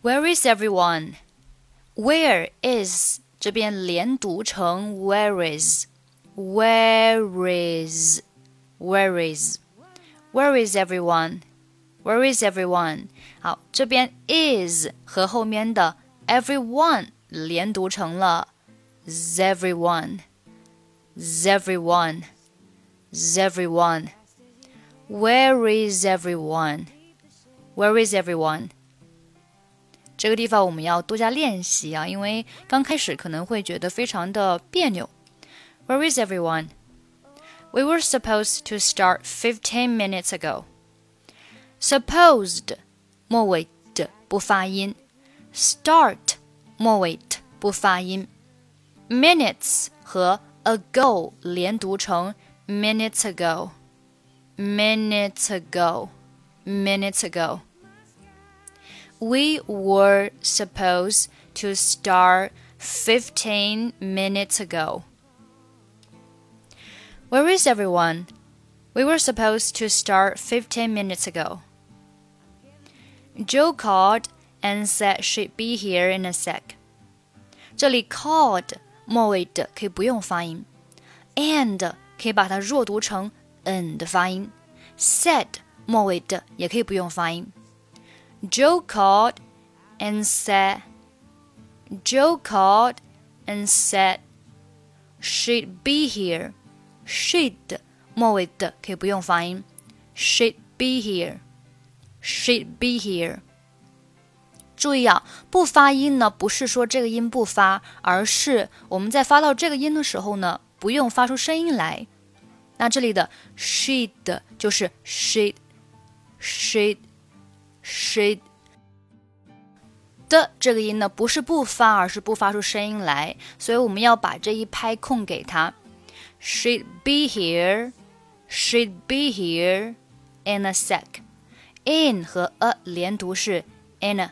Where is everyone? Where is 这边连读成 Where is? Where is? Where is? Where is everyone? Where is everyone? 好，这边 is 和后面的 everyone 连读成了 everyone, everyone, everyone. Where is everyone? Where is everyone? 这个地方我们要多加练习啊，因为刚开始可能会觉得非常的别扭。Where is everyone? We were supposed to start 15 minutes ago. Supposed 末尾的不发音，start 末尾的不发音，minutes 和 ago 连读成 minutes ago, minutes ago, minutes ago. We were supposed to start 15 minutes ago. Where is everyone? We were supposed to start 15 minutes ago. Jo called and said she'd be here in a sec. 这里 called 末尾的可以不用发音，and 可以把它弱读成 n 的发音，said 末尾的也可以不用发音。Jo called and said, Jo called and said, she'd be here. She'd 末尾的可以不用发音。She'd be here. She'd be here. 注意啊，不发音呢，不是说这个音不发，而是我们在发到这个音的时候呢，不用发出声音来。那这里的 she'd 就是 she'd，she'd she'd。sh 的这个音呢，不是不发，而是不发出声音来，所以我们要把这一拍空给它。Should be here, should be here in a sec. In 和 a 连读是 in a,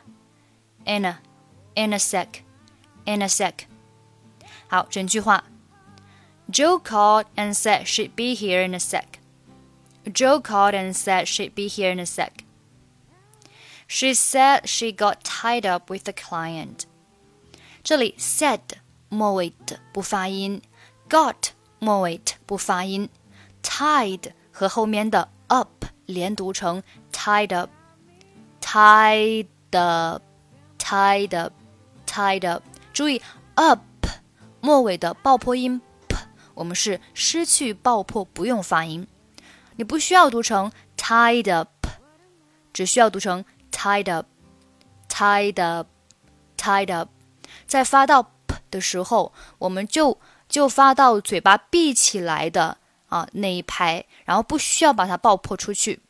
in a, in a sec, in a sec。好，整句话。Jo called and said she'd be here in a sec. Jo called and said she'd be here in a sec. She said she got tied up with the client. 这里 said 末尾的不发音，got 末尾的不发音，tied 和后面的 up 连读成 tied up，tied up，tied up，tied up。注意 up 末尾的爆破音 p，我们是失去爆破，不用发音。你不需要读成 tied up，只需要读成 tied up，tied up，tied up。在发到 p 的时候，我们就就发到嘴巴闭起来的啊那一拍，然后不需要把它爆破出去。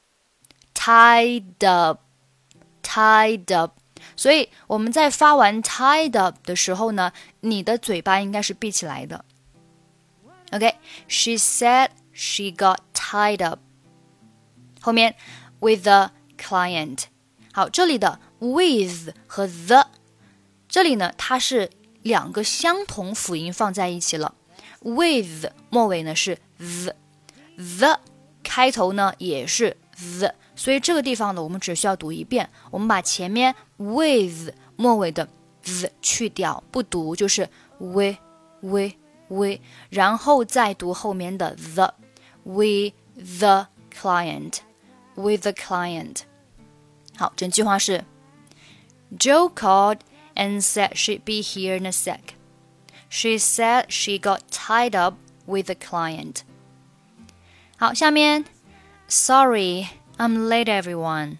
Tied up，tied up。所以我们在发完 tied up 的时候呢，你的嘴巴应该是闭起来的。OK，she said she got tied up。后面 with the client。 好，这里的 with 和 the，这里呢它是。两个相同辅音放在一起了，with 末尾呢是 the，the 开头呢也是 the，所以这个地方呢我们只需要读一遍，我们把前面 with 末尾的 the 去掉，不读就是 we we we，然后再读后面的 the with the client with the client。好，整句话是：Jo called and said she'd be here in a sec. She said she got tied up with a client. 好，下面，Sorry, I'm late, everyone.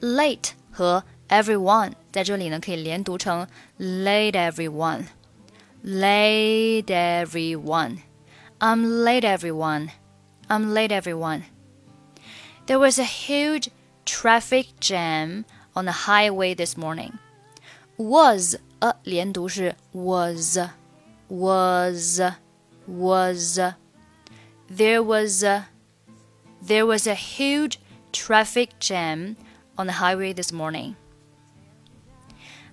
Late 和 everyone 在这里呢可以连读成 late everyone, late everyone. I'm late, everyone. I'm late, everyone. There was a huge traffic jam on the highway this morning was 呃连读是 was was was there was a there was a huge traffic jam on the highway this morning.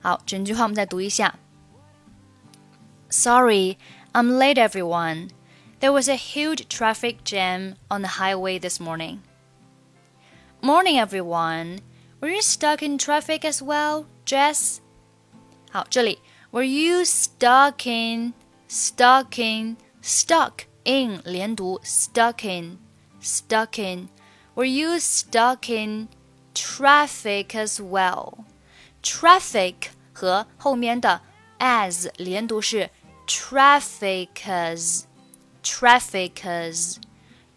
好，整句话我们再读一下。Sorry, I'm late, everyone. There was a huge traffic jam on the highway this morning. Morning, everyone. Were you stuck in traffic as well? Jess？好，这里 Were you stuck in stuck in stuck in 连读 stuck in stuck in Were you stuck in traffic as well? Traffic 和后面的 as 连读是 traffic as traffic as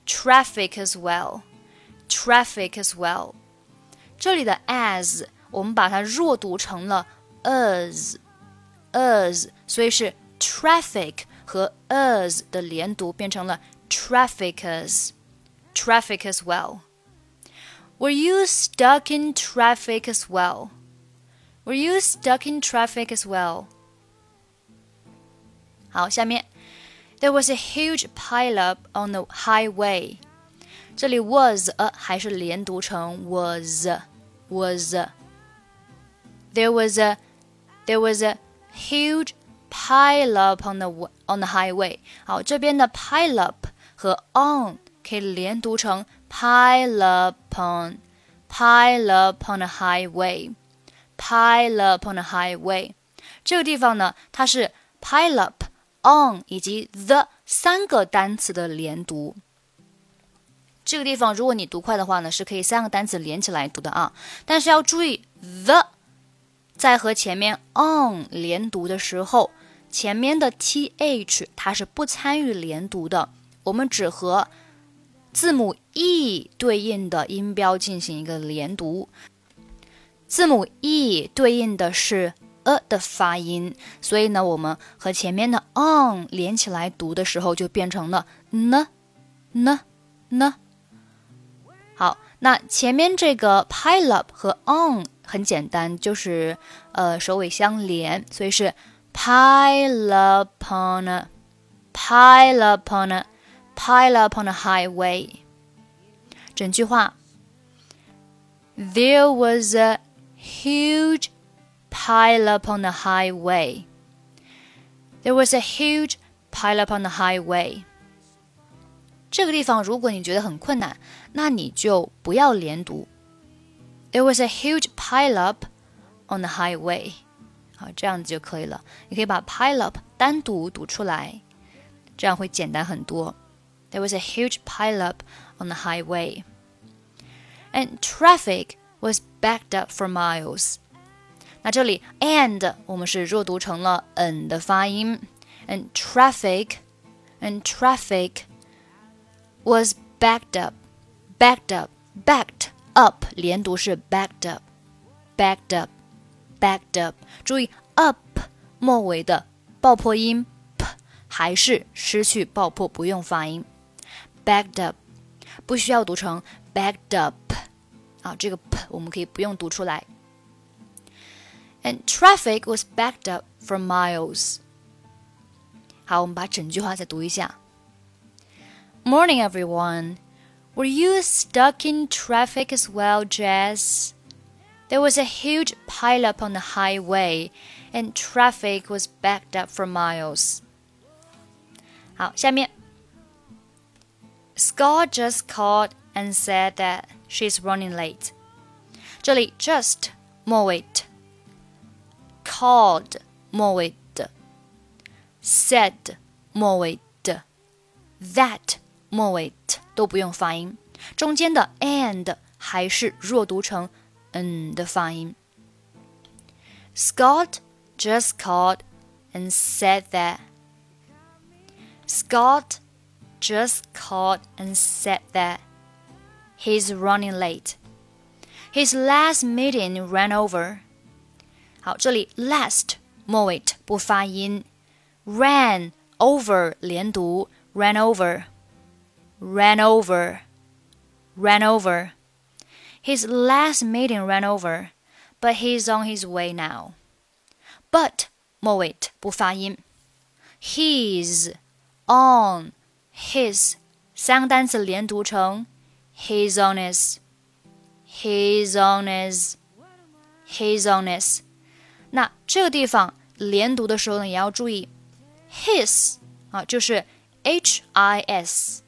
traffic as well traffic as well。这里的 as 我们把它弱读成了 as as，所以是 traffic 和 as 的连读变成了 traffic as traffic as well。Were you stuck in traffic as well? Were you stuck in traffic as well? 好，下面 There was a huge pileup on the highway. 这里 was a 还是连读成 was was. There was a there was a huge pileup on the on the highway. 好，这边的 pileup 和 on 可以连读成 pile up on pile up on a highway pile up on a highway。这个地方呢，它是 pile up on 以及 the 三个单词的连读。 这个地方如果你读快的话呢，是可以三个单词连起来读的啊。但是要注意 the 在和前面 on 连读的时候，前面的 th 它是不参与连读的，我们只和字母 e 对应的音标进行一个连读。字母 e 对应的是 a 的发音，所以呢，我们和前面的 on 连起来读的时候，就变成了 n n n。好，那前面这个 pile up 和 on 很简单，就是呃首尾相连，所以是 pile up on a pile up on a pile up on a highway。整句话，There was a huge pile up on the highway. There was a huge pile up on the highway. 这个地方，如果你觉得很困难，那你就不要连读。There was a huge pile up on the highway。好，这样子就可以了。你可以把 pile up 单独读出来，这样会简单很多。There was a huge pile up on the highway, and traffic was backed up for miles。那这里 and 我们是弱读成了 n 的发音，and traffic and traffic was backed up, backed up, backed up 连读是 backed up, backed up, backed up。注意 up 末尾的爆破音 p 还是失去爆破，不用发音。backed up 不需要读成 backed up 啊，这个 p 我们可以不用读出来。And traffic was backed up for miles。好，我们把整句话再读一下。 Morning, everyone. Were you stuck in traffic as well, Jess? There was a huge pileup on the highway, and traffic was backed up for miles. 好，下面 Scott just called and said that she's running late. 这里 just 末尾 called 末尾的，said 末尾的，that 末尾 t 都不用发音，中间的 and 还是弱读成 n 的发音。Scott just called and said that. Scott just called and said that he's running late. His last meeting ran over. 好，这里 last 末尾不发音，ran over 连读，ran over。 ran over, ran over. His last meeting ran over, but he's on his way now. But 末尾不发音，he's on his 三个单词连读成 he's on his, he's on his, he's on his。那这个地方连读的时候呢，也要注意 his 啊，就是 h i s。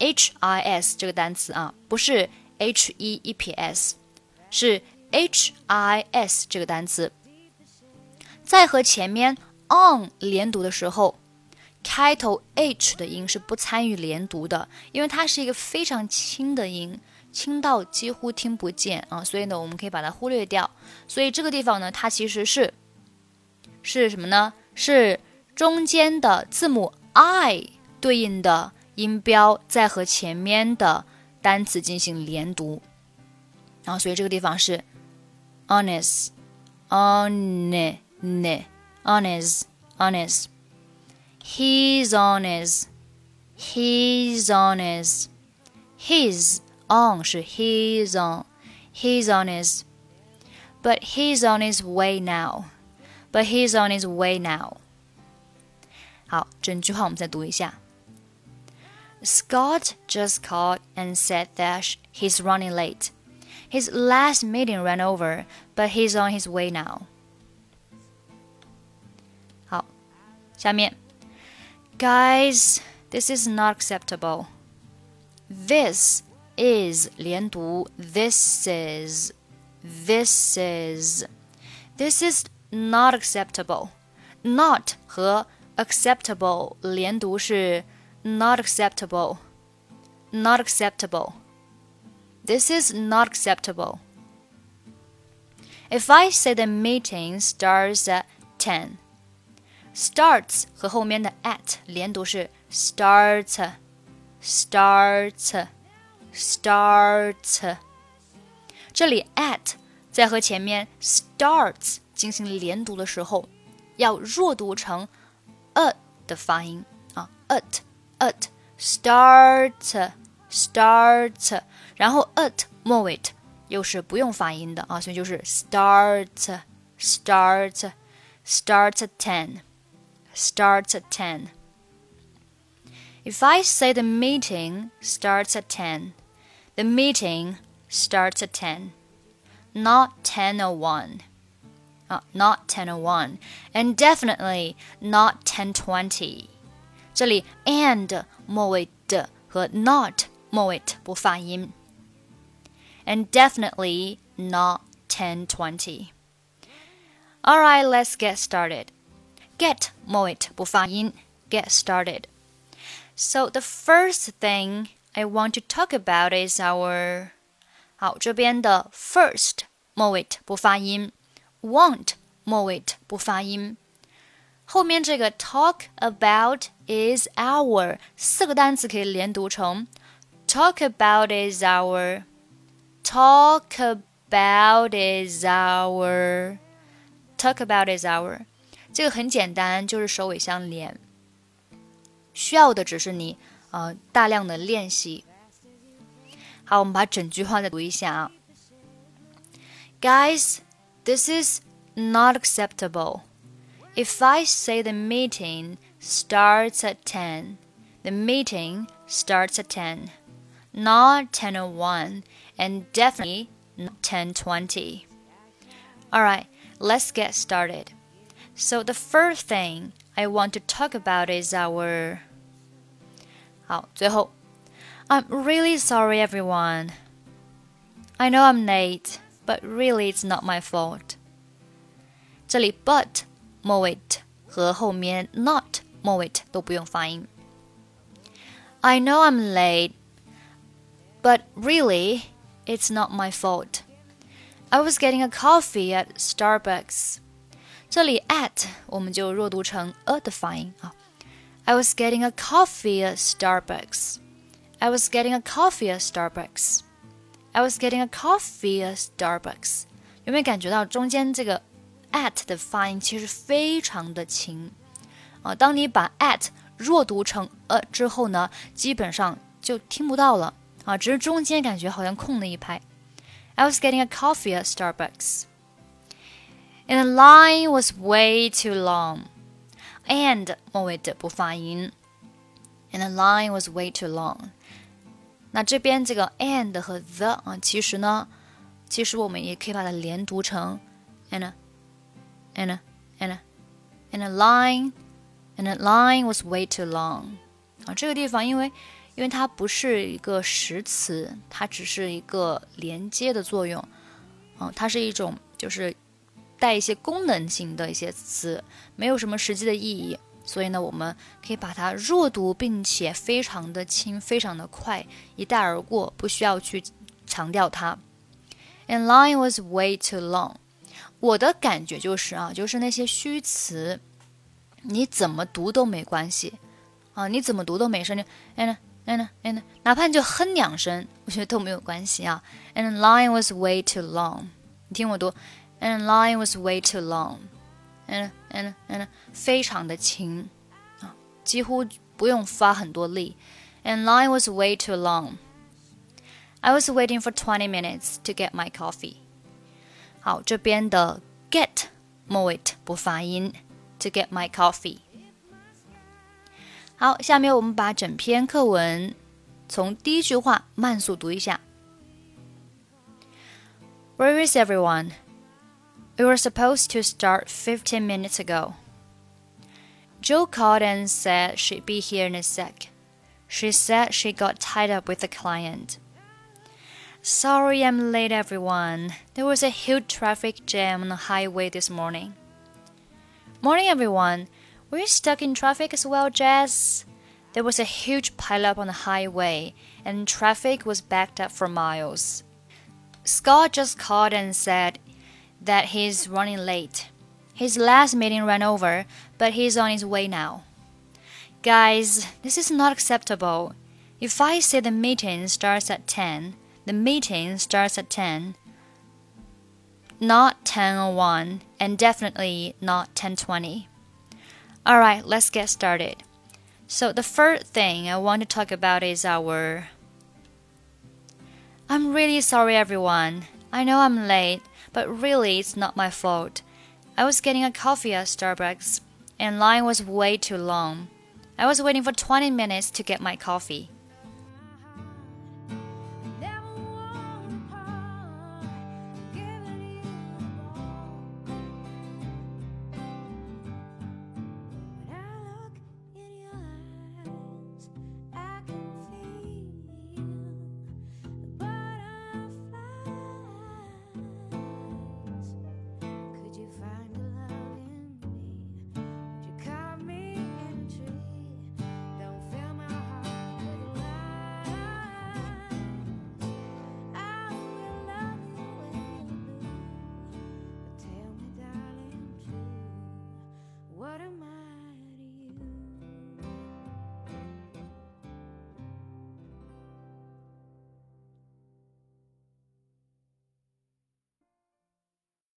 H i s 这个单词啊，不是 h e e p s，是 h i s 这个单词，在和前面 on 连读的时候，开头 h 的音是不参与连读的，因为它是一个非常轻的音，轻到几乎听不见啊，所以呢，我们可以把它忽略掉。所以这个地方呢，它其实是是什么呢？是中间的字母 i 对应的音标再和前面的单词进行连读，然后所以这个地方是 honest，honest，honest，honest。He's honest. He's honest. His on 是 he's on. He's honest. But he's on his way now. But he's on his way now. 好，整句话我们再读一下。Scott just called and said that he's running late. His last meeting ran over, but he's on his way now. 好，下面 Guys, this is not acceptable. This is 连读 this is this is this is not acceptable. Not 和 acceptable 连读是 not acceptable. Not acceptable. This is not acceptable. If I say the meeting starts at 10, starts 和后面的 at 连读是 start start start。这里 at 在和前面 starts 进行连读的时候，要弱读成 a 的发音啊，at at start start，然后 at 末尾又是不用发音的啊，所以就是 start start start ten。starts at 10. If I say the meeting starts at 10, the meeting starts at 10, not 10.01. Uh, not 10.01 and definitely not 10.20. 这里 and 末尾的和 not 末尾不发音。And definitely not 10.20. Alright, let's get started get 末尾不发音，get started. So the first thing I want to talk about is our 好这边的 first 末尾不发音，want 末尾不发音。 后面这个 talk about is our 四个单词可以连读成 talk about is our talk about is our talk about is our 这个很简单，就是首尾相连，需要的只是你呃大量的练习。好，我们把整句话再读一下啊。Guys, this is not acceptable. If I say the meeting starts at 10, the meeting starts at 10, not 10:01, and definitely not 10:20. All right, let's get started. So the first thing I want to talk about is our 好，最后 I'm really sorry everyone. I know I'm late, but really it's not my fault. 这里 but 末尾和后面 not 末尾都不用发音。I know I'm late, but really it's not my fault. I was getting a coffee at Starbucks. 这里 at 我们就弱读成 a 的发音啊。I was getting a coffee at Starbucks. I was getting a coffee at Starbucks. I was getting a coffee at Starbucks. 有没有感觉到中间这个 at 的发音其实非常的轻啊？当你把 at 弱读成 a 之后呢，基本上就听不到了啊，只是中间感觉好像空了一拍。I was getting a coffee at Starbucks and the line was way too long. And 末尾的不发音，and the line was way too long。那这边这个 and 和 the 啊，其实呢，其实我们也可以把它连读成 and and and and a line and a line was way too long。啊，这个地方因为因为它不是一个实词，它只是一个连接的作用。啊，它是一种就是带一些功能性的一些词，没有什么实际的意义。所以呢，我们可以把它弱读，并且非常的轻，非常的快，一带而过，不需要去强调它。And line was way too long。我的感觉就是啊，就是那些虚词，你怎么读都没关系啊，你怎么读都没事。你 and and and，哪怕你就哼两声，我觉得都没有关系啊。And line was way too long。你听我读，And line was way too long。嗯嗯嗯，非常的轻啊，几乎不用发很多力。And line was way too long. I was waiting for twenty minutes to get my coffee. 好，这边的 get 末尾不发音。To get my coffee。好，下面我们把整篇课文从第一句话慢速读一下。Where is everyone? We were supposed to start 15 minutes ago. Jo called and said she'd be here in a sec. She said she got tied up with a client. Sorry I'm late, everyone. There was a huge traffic jam on the highway this morning. Morning, everyone. Were you stuck in traffic as well, Jess? There was a huge pileup on the highway, and traffic was backed up for miles. Scott just called and said that he's running late. His last meeting ran over, but he's on his way now. Guys, this is not acceptable. If I say the meeting starts at 10, the meeting starts at 10. Not 10:01 and definitely not 10:20. All right, let's get started. So the first thing I want to talk about is our I'm really sorry everyone. I know I'm late but really it's not my fault. I was getting a coffee at Starbucks, and line was way too long. I was waiting for 20 minutes to get my coffee.